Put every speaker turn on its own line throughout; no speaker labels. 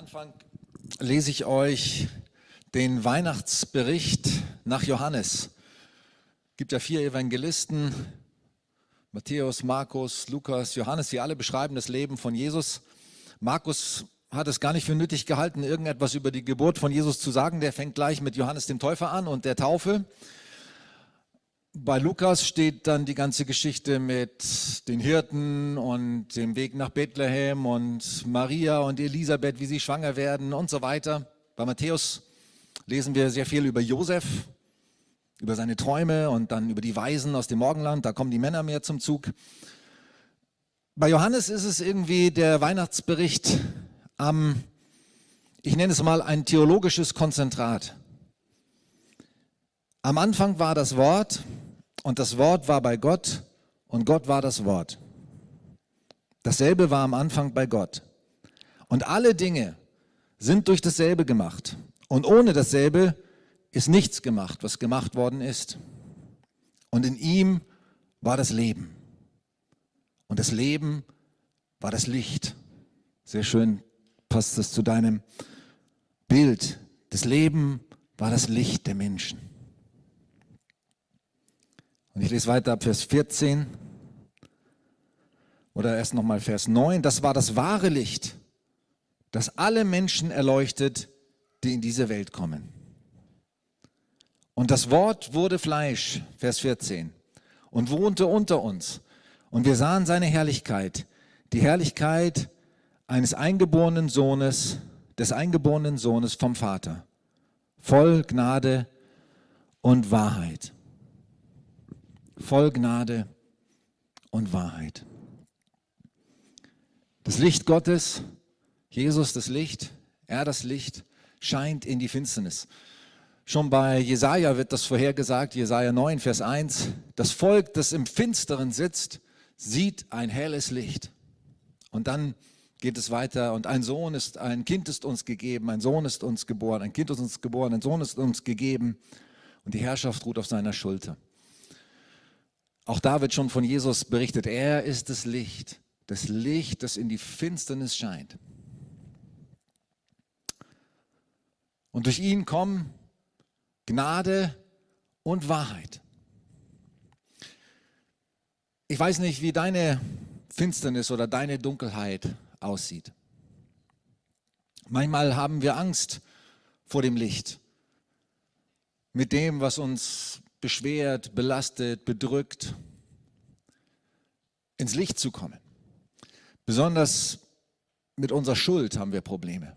Anfang lese ich euch den Weihnachtsbericht nach Johannes. Es gibt ja vier Evangelisten, Matthäus, Markus, Lukas, Johannes, die alle beschreiben das Leben von Jesus. Markus hat es gar nicht für nötig gehalten, irgendetwas über die Geburt von Jesus zu sagen. Der fängt gleich mit Johannes dem Täufer an und der Taufe. Bei Lukas steht dann die ganze Geschichte mit den Hirten und dem Weg nach Bethlehem und Maria und Elisabeth, wie sie schwanger werden und so weiter. Bei Matthäus lesen wir sehr viel über Josef, über seine Träume und dann über die Weisen aus dem Morgenland. Da kommen die Männer mehr zum Zug. Bei Johannes ist es irgendwie der Weihnachtsbericht am, ich nenne es mal ein theologisches Konzentrat. Am Anfang war das Wort und das Wort war bei Gott und Gott war das Wort. Dasselbe war am Anfang bei Gott. Und alle Dinge sind durch dasselbe gemacht. Und ohne dasselbe ist nichts gemacht, was gemacht worden ist. Und in ihm war das Leben. Und das Leben war das Licht. Sehr schön passt das zu deinem Bild. Das Leben war das Licht der Menschen. Und ich lese weiter ab Vers 14 oder erst nochmal Vers 9. Das war das wahre Licht, das alle Menschen erleuchtet, die in diese Welt kommen. Und das Wort wurde Fleisch, Vers 14, und wohnte unter uns. Und wir sahen seine Herrlichkeit, die Herrlichkeit eines eingeborenen Sohnes, des eingeborenen Sohnes vom Vater, voll Gnade und Wahrheit voll Gnade und Wahrheit. Das Licht Gottes, Jesus das Licht, er das Licht, scheint in die Finsternis. Schon bei Jesaja wird das vorhergesagt, Jesaja 9, Vers 1. Das Volk, das im Finsteren sitzt, sieht ein helles Licht. Und dann geht es weiter und ein Sohn ist, ein Kind ist uns gegeben, ein Sohn ist uns geboren, ein Kind ist uns geboren, ein Sohn ist uns gegeben und die Herrschaft ruht auf seiner Schulter. Auch da wird schon von Jesus berichtet, er ist das Licht, das Licht, das in die Finsternis scheint. Und durch ihn kommen Gnade und Wahrheit. Ich weiß nicht, wie deine Finsternis oder deine Dunkelheit aussieht. Manchmal haben wir Angst vor dem Licht, mit dem, was uns beschwert, belastet, bedrückt, ins Licht zu kommen. Besonders mit unserer Schuld haben wir Probleme,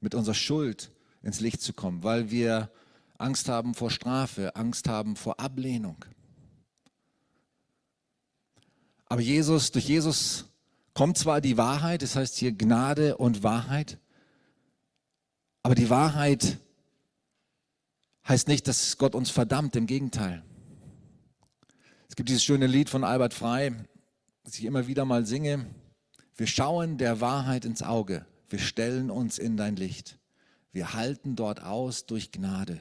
mit unserer Schuld ins Licht zu kommen, weil wir Angst haben vor Strafe, Angst haben vor Ablehnung. Aber Jesus, durch Jesus kommt zwar die Wahrheit, das heißt hier Gnade und Wahrheit, aber die Wahrheit heißt nicht, dass Gott uns verdammt, im Gegenteil. Es gibt dieses schöne Lied von Albert Frey, das ich immer wieder mal singe. Wir schauen der Wahrheit ins Auge, wir stellen uns in dein Licht. Wir halten dort aus durch Gnade,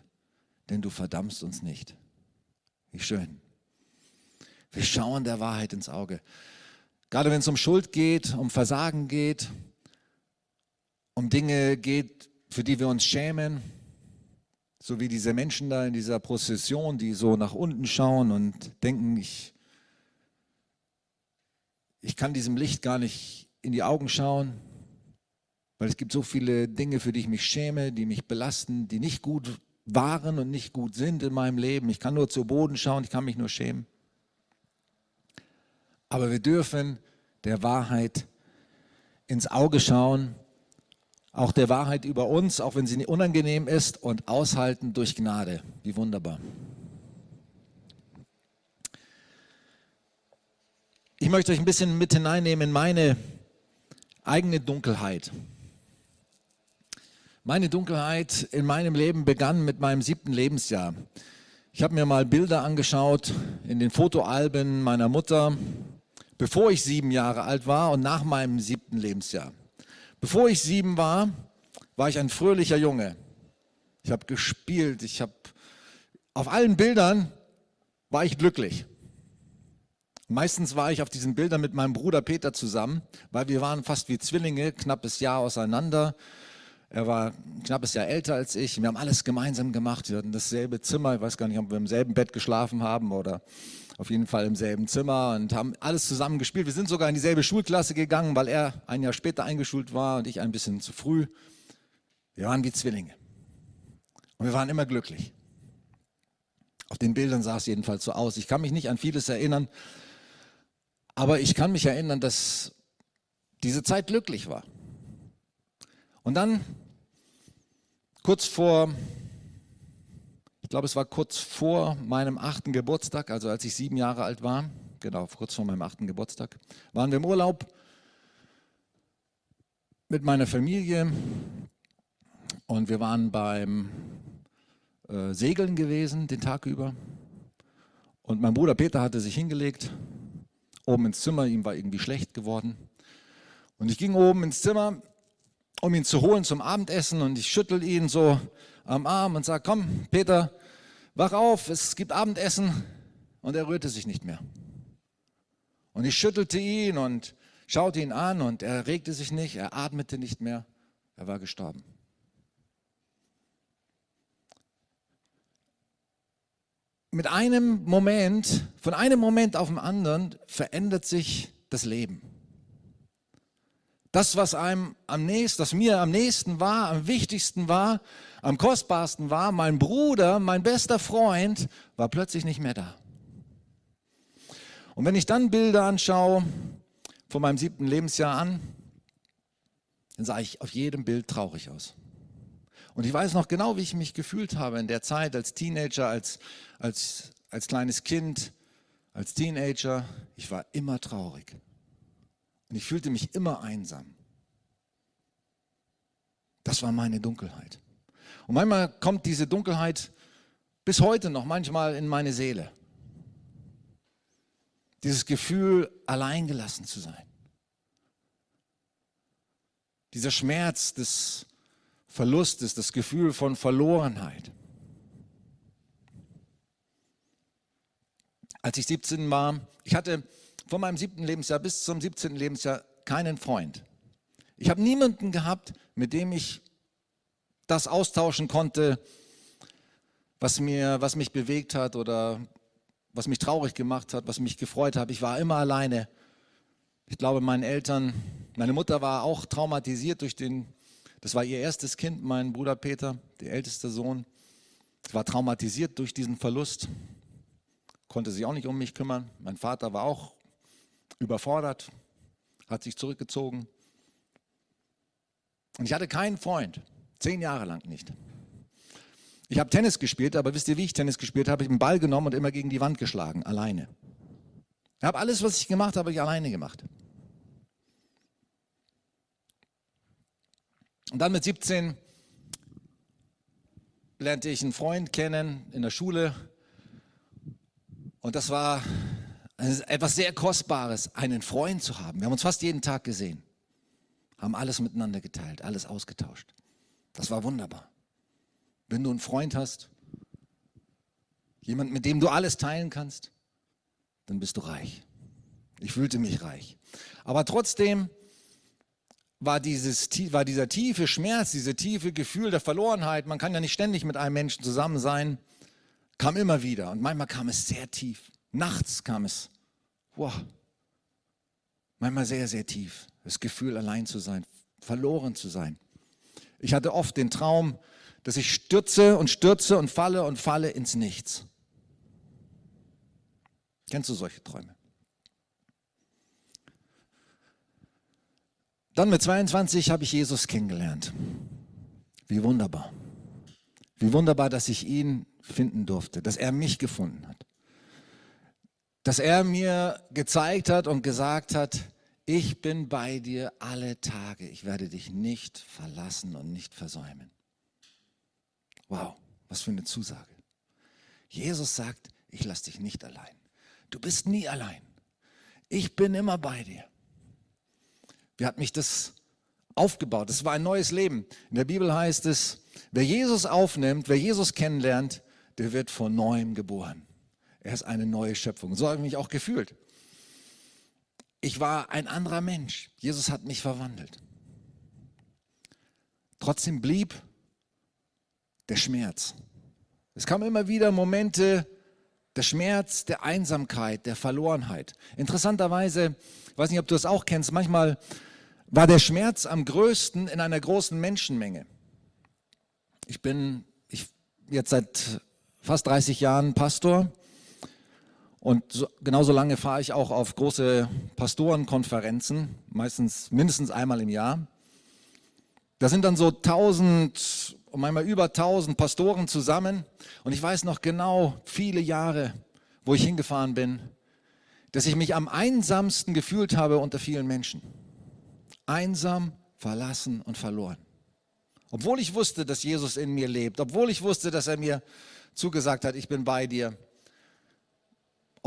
denn du verdammst uns nicht. Wie schön. Wir schauen der Wahrheit ins Auge. Gerade wenn es um Schuld geht, um Versagen geht, um Dinge geht, für die wir uns schämen, so wie diese Menschen da in dieser Prozession, die so nach unten schauen und denken, ich, ich kann diesem Licht gar nicht in die Augen schauen, weil es gibt so viele Dinge, für die ich mich schäme, die mich belasten, die nicht gut waren und nicht gut sind in meinem Leben. Ich kann nur zu Boden schauen, ich kann mich nur schämen. Aber wir dürfen der Wahrheit ins Auge schauen auch der Wahrheit über uns, auch wenn sie unangenehm ist, und aushalten durch Gnade. Wie wunderbar. Ich möchte euch ein bisschen mit hineinnehmen in meine eigene Dunkelheit. Meine Dunkelheit in meinem Leben begann mit meinem siebten Lebensjahr. Ich habe mir mal Bilder angeschaut in den Fotoalben meiner Mutter, bevor ich sieben Jahre alt war und nach meinem siebten Lebensjahr. Bevor ich sieben war, war ich ein fröhlicher Junge. Ich habe gespielt, ich habe auf allen Bildern war ich glücklich. Meistens war ich auf diesen Bildern mit meinem Bruder Peter zusammen, weil wir waren fast wie Zwillinge, knappes Jahr auseinander. Er war ein knappes Jahr älter als ich. Wir haben alles gemeinsam gemacht. Wir hatten dasselbe Zimmer. Ich weiß gar nicht, ob wir im selben Bett geschlafen haben oder auf jeden Fall im selben Zimmer und haben alles zusammen gespielt. Wir sind sogar in dieselbe Schulklasse gegangen, weil er ein Jahr später eingeschult war und ich ein bisschen zu früh. Wir waren wie Zwillinge. Und wir waren immer glücklich. Auf den Bildern sah es jedenfalls so aus. Ich kann mich nicht an vieles erinnern, aber ich kann mich erinnern, dass diese Zeit glücklich war. Und dann, kurz vor, ich glaube, es war kurz vor meinem achten Geburtstag, also als ich sieben Jahre alt war, genau, kurz vor meinem achten Geburtstag, waren wir im Urlaub mit meiner Familie und wir waren beim äh, Segeln gewesen den Tag über. Und mein Bruder Peter hatte sich hingelegt, oben ins Zimmer, ihm war irgendwie schlecht geworden. Und ich ging oben ins Zimmer, um ihn zu holen zum Abendessen und ich schüttel ihn so am Arm und sage, komm Peter, wach auf, es gibt Abendessen. Und er rührte sich nicht mehr. Und ich schüttelte ihn und schaute ihn an und er regte sich nicht, er atmete nicht mehr, er war gestorben. Mit einem Moment, von einem Moment auf den anderen verändert sich das Leben. Das, was einem am nächsten, was mir am nächsten war, am wichtigsten war, am kostbarsten war, mein Bruder, mein bester Freund, war plötzlich nicht mehr da. Und wenn ich dann Bilder anschaue, von meinem siebten Lebensjahr an, dann sah ich auf jedem Bild traurig aus. Und ich weiß noch genau, wie ich mich gefühlt habe in der Zeit als Teenager, als, als, als kleines Kind, als Teenager. Ich war immer traurig. Und ich fühlte mich immer einsam. Das war meine Dunkelheit. Und manchmal kommt diese Dunkelheit bis heute noch manchmal in meine Seele. Dieses Gefühl, alleingelassen zu sein. Dieser Schmerz des Verlustes, das Gefühl von Verlorenheit. Als ich 17 war, ich hatte von meinem siebten Lebensjahr bis zum 17. Lebensjahr keinen Freund. Ich habe niemanden gehabt, mit dem ich das austauschen konnte, was, mir, was mich bewegt hat oder was mich traurig gemacht hat, was mich gefreut hat. Ich war immer alleine. Ich glaube, meinen Eltern, meine Mutter war auch traumatisiert durch den, das war ihr erstes Kind, mein Bruder Peter, der älteste Sohn. War traumatisiert durch diesen Verlust, konnte sich auch nicht um mich kümmern. Mein Vater war auch überfordert, hat sich zurückgezogen. Und ich hatte keinen Freund, zehn Jahre lang nicht. Ich habe Tennis gespielt, aber wisst ihr, wie ich Tennis gespielt habe? Ich habe einen Ball genommen und immer gegen die Wand geschlagen, alleine. Ich habe alles, was ich gemacht habe, ich alleine gemacht. Und dann mit 17 lernte ich einen Freund kennen in der Schule. Und das war etwas sehr Kostbares, einen Freund zu haben. Wir haben uns fast jeden Tag gesehen, haben alles miteinander geteilt, alles ausgetauscht. Das war wunderbar. Wenn du einen Freund hast, jemand, mit dem du alles teilen kannst, dann bist du reich. Ich fühlte mich reich. Aber trotzdem war, dieses, war dieser tiefe Schmerz, dieses tiefe Gefühl der Verlorenheit, man kann ja nicht ständig mit einem Menschen zusammen sein, kam immer wieder. Und manchmal kam es sehr tief. Nachts kam es, wow, manchmal sehr, sehr tief. Das Gefühl, allein zu sein, verloren zu sein. Ich hatte oft den Traum, dass ich stürze und stürze und falle und falle ins Nichts. Kennst du solche Träume? Dann mit 22 habe ich Jesus kennengelernt. Wie wunderbar. Wie wunderbar, dass ich ihn finden durfte, dass er mich gefunden hat dass er mir gezeigt hat und gesagt hat, ich bin bei dir alle Tage, ich werde dich nicht verlassen und nicht versäumen. Wow, was für eine Zusage. Jesus sagt, ich lasse dich nicht allein. Du bist nie allein. Ich bin immer bei dir. Wie hat mich das aufgebaut? Das war ein neues Leben. In der Bibel heißt es, wer Jesus aufnimmt, wer Jesus kennenlernt, der wird von neuem geboren. Er ist eine neue Schöpfung. So habe ich mich auch gefühlt. Ich war ein anderer Mensch. Jesus hat mich verwandelt. Trotzdem blieb der Schmerz. Es kamen immer wieder Momente der Schmerz, der Einsamkeit, der Verlorenheit. Interessanterweise, ich weiß nicht, ob du das auch kennst, manchmal war der Schmerz am größten in einer großen Menschenmenge. Ich bin ich, jetzt seit fast 30 Jahren Pastor und so, genauso lange fahre ich auch auf große Pastorenkonferenzen, meistens mindestens einmal im Jahr. Da sind dann so tausend und manchmal über tausend Pastoren zusammen. Und ich weiß noch genau viele Jahre, wo ich hingefahren bin, dass ich mich am einsamsten gefühlt habe unter vielen Menschen. Einsam, verlassen und verloren. Obwohl ich wusste, dass Jesus in mir lebt, obwohl ich wusste, dass er mir zugesagt hat, ich bin bei dir,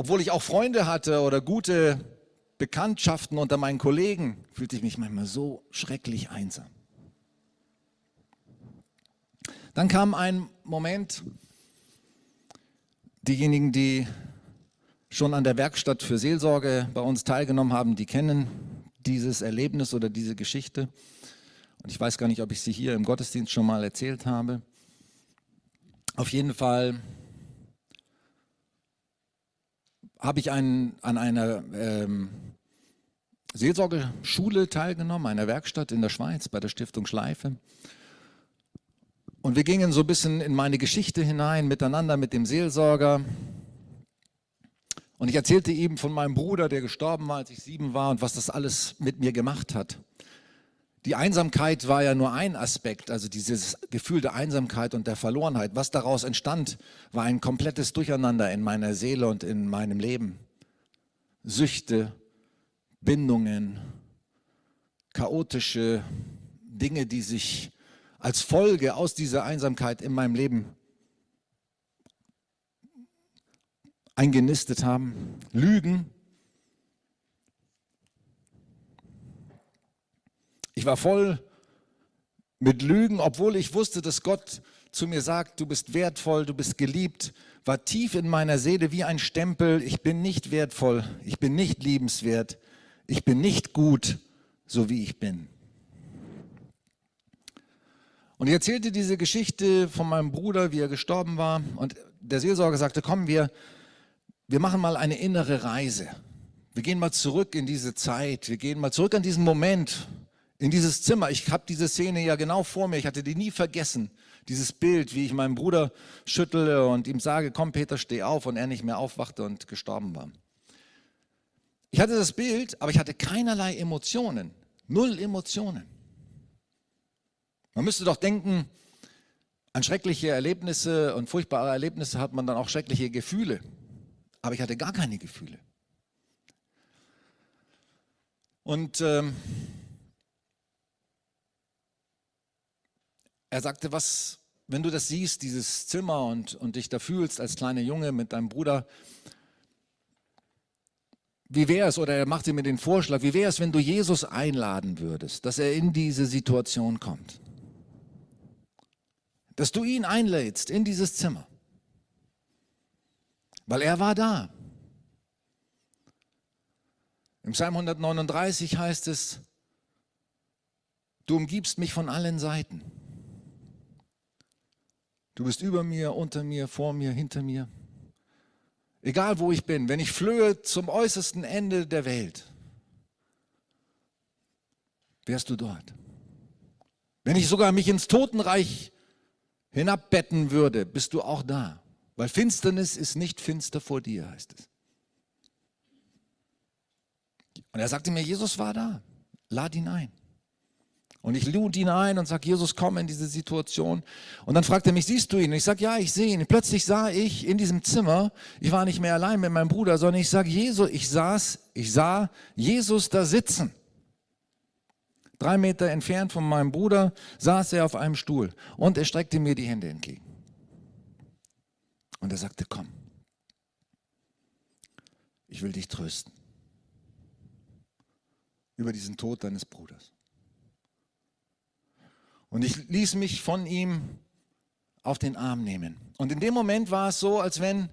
obwohl ich auch Freunde hatte oder gute Bekanntschaften unter meinen Kollegen, fühlte ich mich manchmal so schrecklich einsam. Dann kam ein Moment, diejenigen, die schon an der Werkstatt für Seelsorge bei uns teilgenommen haben, die kennen dieses Erlebnis oder diese Geschichte. Und ich weiß gar nicht, ob ich sie hier im Gottesdienst schon mal erzählt habe. Auf jeden Fall habe ich einen, an einer ähm, Seelsorgeschule teilgenommen, einer Werkstatt in der Schweiz bei der Stiftung Schleife. Und wir gingen so ein bisschen in meine Geschichte hinein, miteinander mit dem Seelsorger. Und ich erzählte ihm von meinem Bruder, der gestorben war, als ich sieben war und was das alles mit mir gemacht hat. Die Einsamkeit war ja nur ein Aspekt, also dieses Gefühl der Einsamkeit und der Verlorenheit. Was daraus entstand, war ein komplettes Durcheinander in meiner Seele und in meinem Leben. Süchte, Bindungen, chaotische Dinge, die sich als Folge aus dieser Einsamkeit in meinem Leben eingenistet haben. Lügen. Ich war voll mit Lügen, obwohl ich wusste, dass Gott zu mir sagt, du bist wertvoll, du bist geliebt, war tief in meiner Seele wie ein Stempel, ich bin nicht wertvoll, ich bin nicht liebenswert, ich bin nicht gut, so wie ich bin. Und ich erzählte diese Geschichte von meinem Bruder, wie er gestorben war. Und der Seelsorger sagte, komm, wir, wir machen mal eine innere Reise. Wir gehen mal zurück in diese Zeit. Wir gehen mal zurück an diesen Moment, in dieses Zimmer. Ich habe diese Szene ja genau vor mir. Ich hatte die nie vergessen. Dieses Bild, wie ich meinen Bruder schüttle und ihm sage, komm Peter, steh auf. Und er nicht mehr aufwachte und gestorben war. Ich hatte das Bild, aber ich hatte keinerlei Emotionen. Null Emotionen. Man müsste doch denken, an schreckliche Erlebnisse und furchtbare Erlebnisse hat man dann auch schreckliche Gefühle. Aber ich hatte gar keine Gefühle. Und ähm, er sagte, was, wenn du das siehst, dieses Zimmer und, und dich da fühlst als kleiner Junge mit deinem Bruder, wie wäre es, oder er machte mir den Vorschlag, wie wäre es, wenn du Jesus einladen würdest, dass er in diese Situation kommt? dass du ihn einlädst in dieses Zimmer. Weil er war da. Im Psalm 139 heißt es, du umgibst mich von allen Seiten. Du bist über mir, unter mir, vor mir, hinter mir. Egal wo ich bin, wenn ich flöhe zum äußersten Ende der Welt, wärst du dort. Wenn ich sogar mich ins Totenreich hinabbetten würde, bist du auch da. Weil Finsternis ist nicht finster vor dir, heißt es. Und er sagte mir, Jesus war da. Lad ihn ein. Und ich lud ihn ein und sage, Jesus, komm in diese Situation. Und dann fragt er mich, siehst du ihn? Und ich sage, ja, ich sehe ihn. Plötzlich sah ich in diesem Zimmer, ich war nicht mehr allein mit meinem Bruder, sondern ich sage, Jesus, ich saß, ich sah Jesus da sitzen. Drei Meter entfernt von meinem Bruder saß er auf einem Stuhl und er streckte mir die Hände entgegen. Und er sagte, komm, ich will dich trösten über diesen Tod deines Bruders. Und ich ließ mich von ihm auf den Arm nehmen. Und in dem Moment war es so, als wenn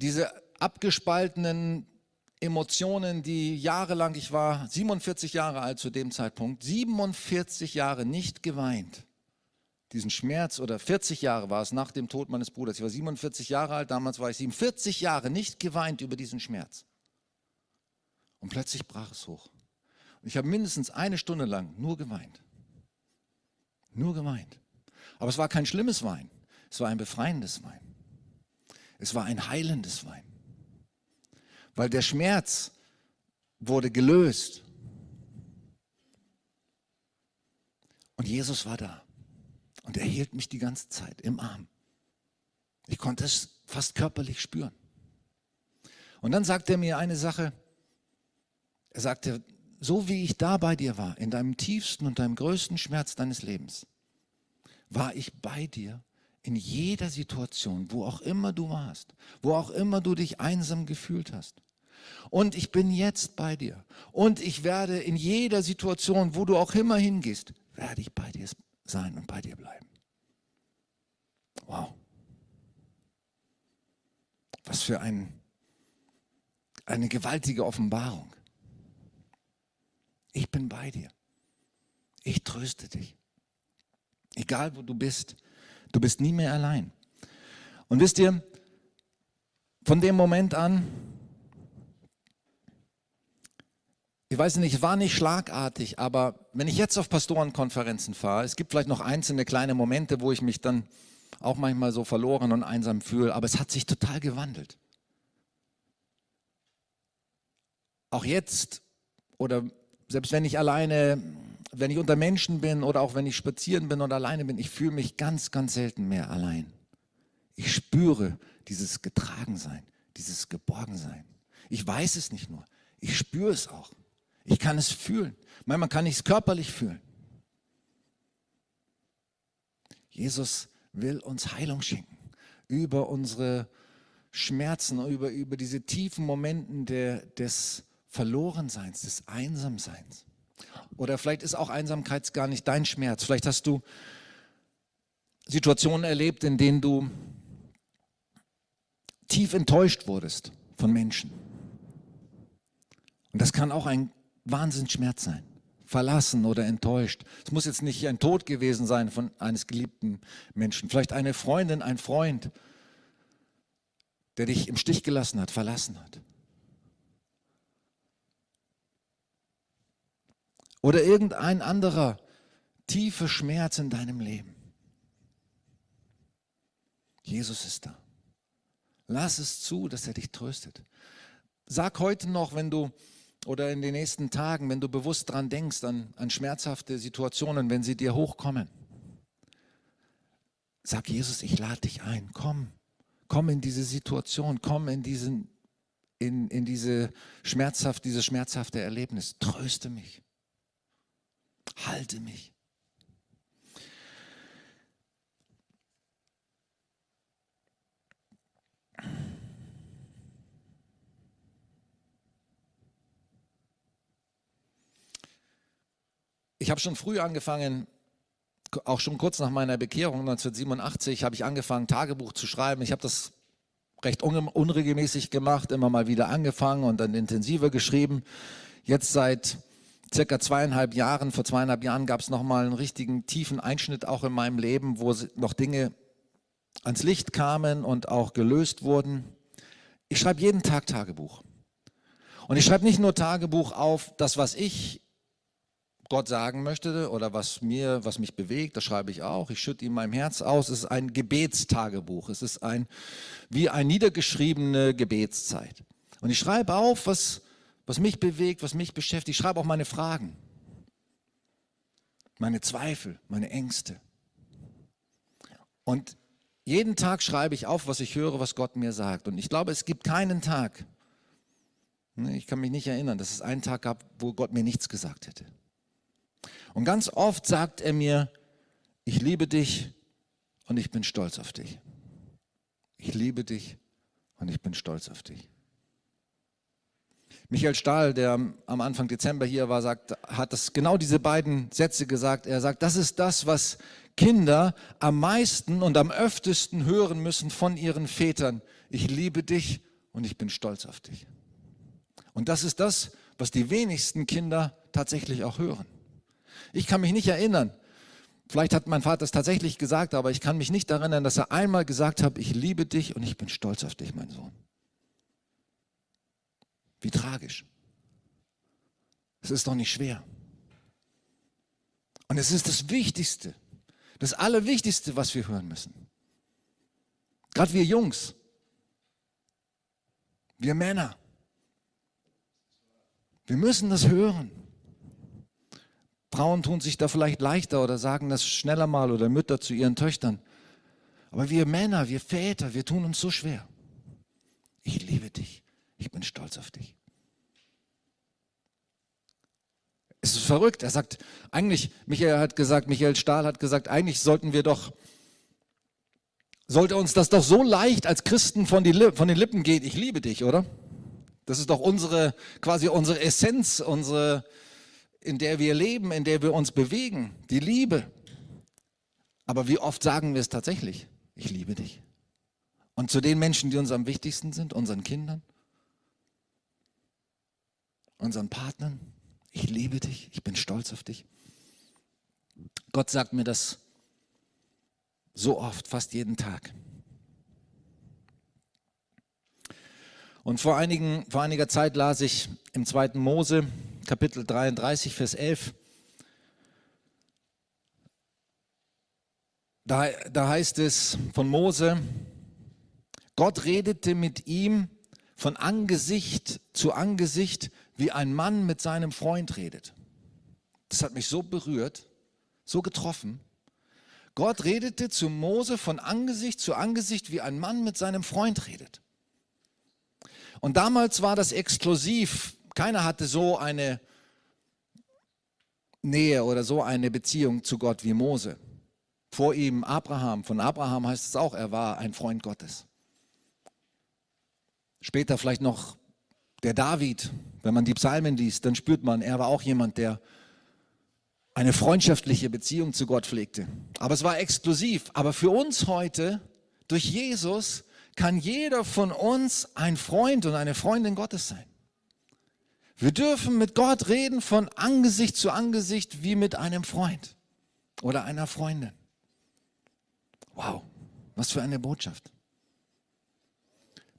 diese abgespaltenen Emotionen, die jahrelang, ich war 47 Jahre alt zu dem Zeitpunkt, 47 Jahre nicht geweint. Diesen Schmerz oder 40 Jahre war es nach dem Tod meines Bruders. Ich war 47 Jahre alt, damals war ich 47 Jahre nicht geweint über diesen Schmerz. Und plötzlich brach es hoch. Und ich habe mindestens eine Stunde lang nur geweint. Nur geweint. Aber es war kein schlimmes Wein. Es war ein befreiendes Wein. Es war ein heilendes Wein. Weil der Schmerz wurde gelöst. Und Jesus war da. Und er hielt mich die ganze Zeit im Arm. Ich konnte es fast körperlich spüren. Und dann sagte er mir eine Sache, er sagte, so wie ich da bei dir war, in deinem tiefsten und deinem größten Schmerz deines Lebens, war ich bei dir in jeder Situation, wo auch immer du warst, wo auch immer du dich einsam gefühlt hast. Und ich bin jetzt bei dir. Und ich werde in jeder Situation, wo du auch immer hingehst, werde ich bei dir sein und bei dir bleiben. Wow. Was für ein, eine gewaltige Offenbarung. Ich bin bei dir. Ich tröste dich. Egal wo du bist, du bist nie mehr allein. Und wisst ihr, von dem Moment an, ich weiß nicht, war nicht schlagartig, aber wenn ich jetzt auf Pastorenkonferenzen fahre, es gibt vielleicht noch einzelne kleine Momente, wo ich mich dann auch manchmal so verloren und einsam fühle, aber es hat sich total gewandelt. Auch jetzt oder selbst wenn ich alleine, wenn ich unter Menschen bin oder auch wenn ich spazieren bin und alleine bin, ich fühle mich ganz, ganz selten mehr allein. Ich spüre dieses Getragensein, dieses Geborgensein. Ich weiß es nicht nur, ich spüre es auch. Ich kann es fühlen. Manchmal kann ich es körperlich fühlen. Jesus will uns Heilung schenken über unsere Schmerzen, über, über diese tiefen Momente der, des Verlorenseins, des Einsamseins. Oder vielleicht ist auch Einsamkeit gar nicht dein Schmerz. Vielleicht hast du Situationen erlebt, in denen du tief enttäuscht wurdest von Menschen. Und das kann auch ein Wahnsinnsschmerz sein. Verlassen oder enttäuscht. Es muss jetzt nicht ein Tod gewesen sein von eines geliebten Menschen. Vielleicht eine Freundin, ein Freund, der dich im Stich gelassen hat, verlassen hat. Oder irgendein anderer tiefer Schmerz in deinem Leben. Jesus ist da. Lass es zu, dass er dich tröstet. Sag heute noch, wenn du oder in den nächsten Tagen, wenn du bewusst daran denkst, an, an schmerzhafte Situationen, wenn sie dir hochkommen. Sag Jesus, ich lade dich ein. Komm, komm in diese Situation, komm in diesen, in, in diese schmerzhaft, dieses schmerzhafte Erlebnis. Tröste mich. Halte mich. Ich habe schon früh angefangen, auch schon kurz nach meiner Bekehrung 1987, habe ich angefangen, Tagebuch zu schreiben. Ich habe das recht unregelmäßig gemacht, immer mal wieder angefangen und dann intensiver geschrieben. Jetzt seit circa zweieinhalb Jahren, vor zweieinhalb Jahren gab es nochmal einen richtigen tiefen Einschnitt auch in meinem Leben, wo noch Dinge ans Licht kamen und auch gelöst wurden. Ich schreibe jeden Tag Tagebuch. Und ich schreibe nicht nur Tagebuch auf, das, was ich Gott sagen möchte oder was mir, was mich bewegt, das schreibe ich auch. Ich schütte ihm mein Herz aus. Es ist ein Gebetstagebuch. Es ist ein, wie eine niedergeschriebene Gebetszeit. Und ich schreibe auf, was, was mich bewegt, was mich beschäftigt. Ich schreibe auch meine Fragen, meine Zweifel, meine Ängste. Und jeden Tag schreibe ich auf, was ich höre, was Gott mir sagt. Und ich glaube, es gibt keinen Tag, ne, ich kann mich nicht erinnern, dass es einen Tag gab, wo Gott mir nichts gesagt hätte. Und ganz oft sagt er mir, ich liebe dich und ich bin stolz auf dich. Ich liebe dich und ich bin stolz auf dich. Michael Stahl, der am Anfang Dezember hier war, sagt, hat das genau diese beiden Sätze gesagt. Er sagt, das ist das, was Kinder am meisten und am öftesten hören müssen von ihren Vätern. Ich liebe dich und ich bin stolz auf dich. Und das ist das, was die wenigsten Kinder tatsächlich auch hören. Ich kann mich nicht erinnern, vielleicht hat mein Vater es tatsächlich gesagt, aber ich kann mich nicht erinnern, dass er einmal gesagt hat, ich liebe dich und ich bin stolz auf dich, mein Sohn. Wie tragisch. Es ist doch nicht schwer. Und es ist das Wichtigste, das Allerwichtigste, was wir hören müssen. Gerade wir Jungs, wir Männer, wir müssen das hören. Frauen tun sich da vielleicht leichter oder sagen das schneller mal oder Mütter zu ihren Töchtern. Aber wir Männer, wir Väter, wir tun uns so schwer. Ich liebe dich. Ich bin stolz auf dich. Es ist verrückt. Er sagt, eigentlich, Michael hat gesagt, Michael Stahl hat gesagt, eigentlich sollten wir doch, sollte uns das doch so leicht als Christen von, die, von den Lippen gehen, ich liebe dich, oder? Das ist doch unsere, quasi unsere Essenz, unsere, in der wir leben, in der wir uns bewegen, die Liebe. Aber wie oft sagen wir es tatsächlich? Ich liebe dich. Und zu den Menschen, die uns am wichtigsten sind, unseren Kindern, unseren Partnern, ich liebe dich, ich bin stolz auf dich. Gott sagt mir das so oft, fast jeden Tag. Und vor, einigen, vor einiger Zeit las ich im 2. Mose, Kapitel 33, Vers 11. Da, da heißt es von Mose, Gott redete mit ihm von Angesicht zu Angesicht, wie ein Mann mit seinem Freund redet. Das hat mich so berührt, so getroffen. Gott redete zu Mose von Angesicht zu Angesicht, wie ein Mann mit seinem Freund redet. Und damals war das exklusiv. Keiner hatte so eine Nähe oder so eine Beziehung zu Gott wie Mose. Vor ihm Abraham. Von Abraham heißt es auch, er war ein Freund Gottes. Später vielleicht noch der David. Wenn man die Psalmen liest, dann spürt man, er war auch jemand, der eine freundschaftliche Beziehung zu Gott pflegte. Aber es war exklusiv. Aber für uns heute, durch Jesus, kann jeder von uns ein Freund und eine Freundin Gottes sein. Wir dürfen mit Gott reden von Angesicht zu Angesicht wie mit einem Freund oder einer Freundin. Wow, was für eine Botschaft.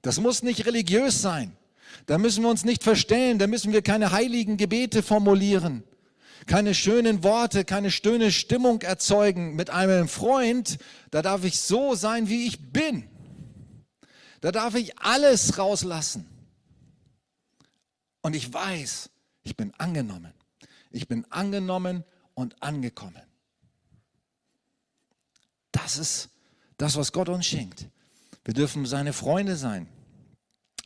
Das muss nicht religiös sein. Da müssen wir uns nicht verstellen, da müssen wir keine heiligen Gebete formulieren, keine schönen Worte, keine schöne Stimmung erzeugen. Mit einem Freund, da darf ich so sein, wie ich bin. Da darf ich alles rauslassen. Und ich weiß, ich bin angenommen. Ich bin angenommen und angekommen. Das ist das, was Gott uns schenkt. Wir dürfen seine Freunde sein.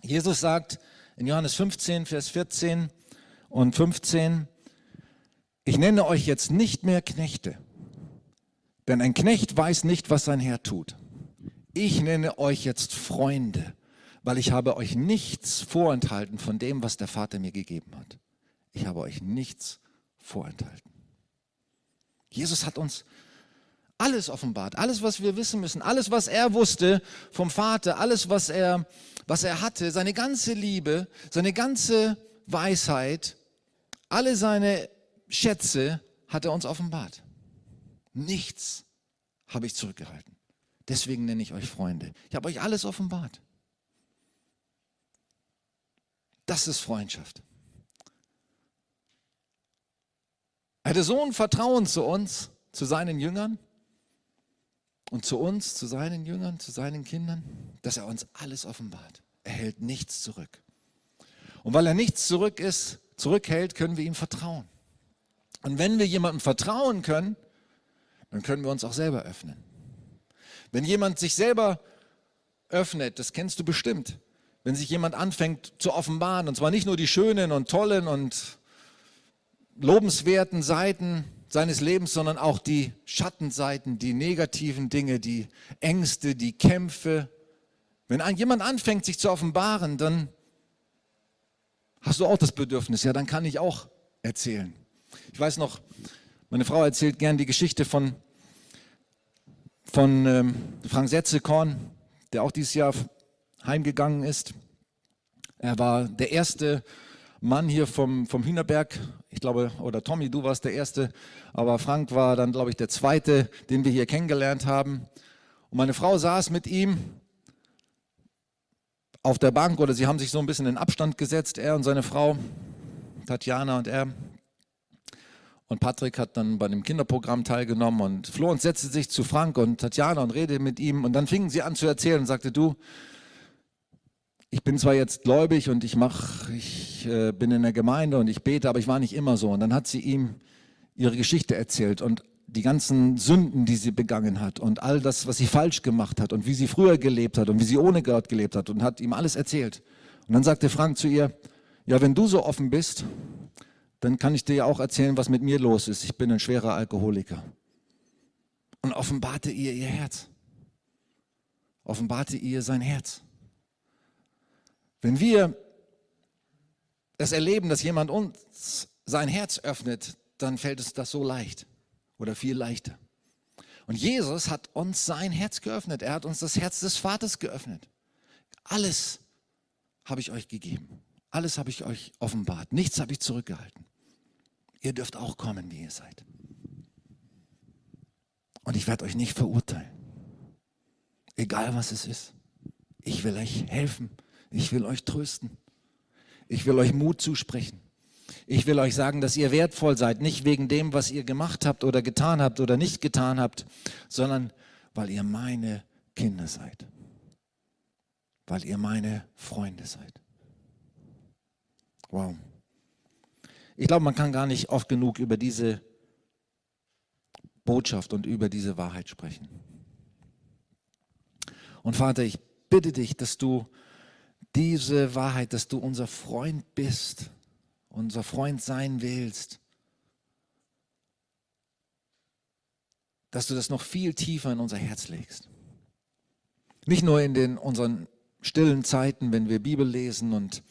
Jesus sagt in Johannes 15, Vers 14 und 15, ich nenne euch jetzt nicht mehr Knechte, denn ein Knecht weiß nicht, was sein Herr tut ich nenne euch jetzt Freunde, weil ich habe euch nichts vorenthalten von dem, was der Vater mir gegeben hat. Ich habe euch nichts vorenthalten. Jesus hat uns alles offenbart, alles, was wir wissen müssen, alles, was er wusste vom Vater, alles, was er, was er hatte, seine ganze Liebe, seine ganze Weisheit, alle seine Schätze hat er uns offenbart. Nichts habe ich zurückgehalten. Deswegen nenne ich euch Freunde. Ich habe euch alles offenbart. Das ist Freundschaft. Er hatte so ein Vertrauen zu uns, zu seinen Jüngern und zu uns, zu seinen Jüngern, zu seinen Kindern, dass er uns alles offenbart. Er hält nichts zurück. Und weil er nichts zurück ist, zurückhält, können wir ihm vertrauen. Und wenn wir jemandem vertrauen können, dann können wir uns auch selber öffnen. Wenn jemand sich selber öffnet, das kennst du bestimmt, wenn sich jemand anfängt zu offenbaren, und zwar nicht nur die schönen und tollen und lobenswerten Seiten seines Lebens, sondern auch die Schattenseiten, die negativen Dinge, die Ängste, die Kämpfe. Wenn jemand anfängt, sich zu offenbaren, dann hast du auch das Bedürfnis, ja, dann kann ich auch erzählen. Ich weiß noch, meine Frau erzählt gern die Geschichte von von ähm, Frank Setzekorn, der auch dieses Jahr heimgegangen ist. Er war der erste Mann hier vom, vom Hühnerberg. Ich glaube, oder Tommy, du warst der Erste, aber Frank war dann, glaube ich, der Zweite, den wir hier kennengelernt haben. Und meine Frau saß mit ihm auf der Bank oder sie haben sich so ein bisschen in Abstand gesetzt, er und seine Frau, Tatjana und er. Und Patrick hat dann bei dem Kinderprogramm teilgenommen und Florenz setzte sich zu Frank und Tatjana und redete mit ihm. Und dann fingen sie an zu erzählen und sagte, du, ich bin zwar jetzt gläubig und ich mache, ich äh, bin in der Gemeinde und ich bete, aber ich war nicht immer so. Und dann hat sie ihm ihre Geschichte erzählt und die ganzen Sünden, die sie begangen hat und all das, was sie falsch gemacht hat und wie sie früher gelebt hat und wie sie ohne Gott gelebt hat und hat ihm alles erzählt. Und dann sagte Frank zu ihr, ja, wenn du so offen bist, dann kann ich dir ja auch erzählen, was mit mir los ist. Ich bin ein schwerer Alkoholiker. Und offenbarte ihr ihr Herz. Offenbarte ihr sein Herz. Wenn wir es erleben, dass jemand uns sein Herz öffnet, dann fällt es das so leicht oder viel leichter. Und Jesus hat uns sein Herz geöffnet. Er hat uns das Herz des Vaters geöffnet. Alles habe ich euch gegeben. Alles habe ich euch offenbart. Nichts habe ich zurückgehalten. Ihr dürft auch kommen, wie ihr seid. Und ich werde euch nicht verurteilen. Egal was es ist. Ich will euch helfen. Ich will euch trösten. Ich will euch Mut zusprechen. Ich will euch sagen, dass ihr wertvoll seid, nicht wegen dem, was ihr gemacht habt oder getan habt oder nicht getan habt, sondern weil ihr meine Kinder seid. Weil ihr meine Freunde seid. Wow. Ich glaube, man kann gar nicht oft genug über diese Botschaft und über diese Wahrheit sprechen. Und Vater, ich bitte dich, dass du diese Wahrheit, dass du unser Freund bist, unser Freund sein willst, dass du das noch viel tiefer in unser Herz legst. Nicht nur in den, unseren stillen Zeiten, wenn wir Bibel lesen und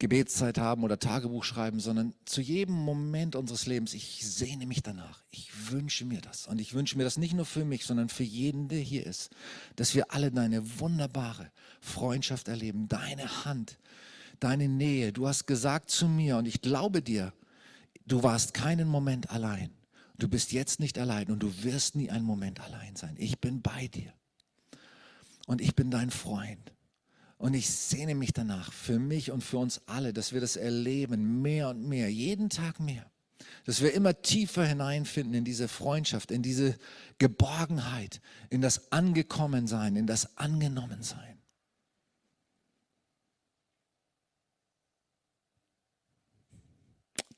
Gebetszeit haben oder Tagebuch schreiben, sondern zu jedem Moment unseres Lebens. Ich sehne mich danach. Ich wünsche mir das. Und ich wünsche mir das nicht nur für mich, sondern für jeden, der hier ist, dass wir alle deine wunderbare Freundschaft erleben, deine Hand, deine Nähe. Du hast gesagt zu mir und ich glaube dir, du warst keinen Moment allein. Du bist jetzt nicht allein und du wirst nie einen Moment allein sein. Ich bin bei dir. Und ich bin dein Freund. Und ich sehne mich danach für mich und für uns alle, dass wir das erleben, mehr und mehr, jeden Tag mehr. Dass wir immer tiefer hineinfinden in diese Freundschaft, in diese Geborgenheit, in das Angekommensein, in das Angenommensein.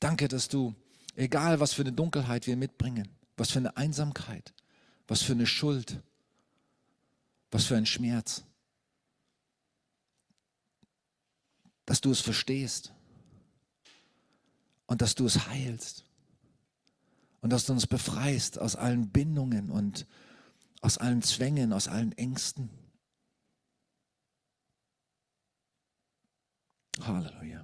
Danke, dass du, egal was für eine Dunkelheit wir mitbringen, was für eine Einsamkeit, was für eine Schuld, was für ein Schmerz, dass du es verstehst und dass du es heilst und dass du uns befreist aus allen Bindungen und aus allen Zwängen, aus allen Ängsten. Halleluja.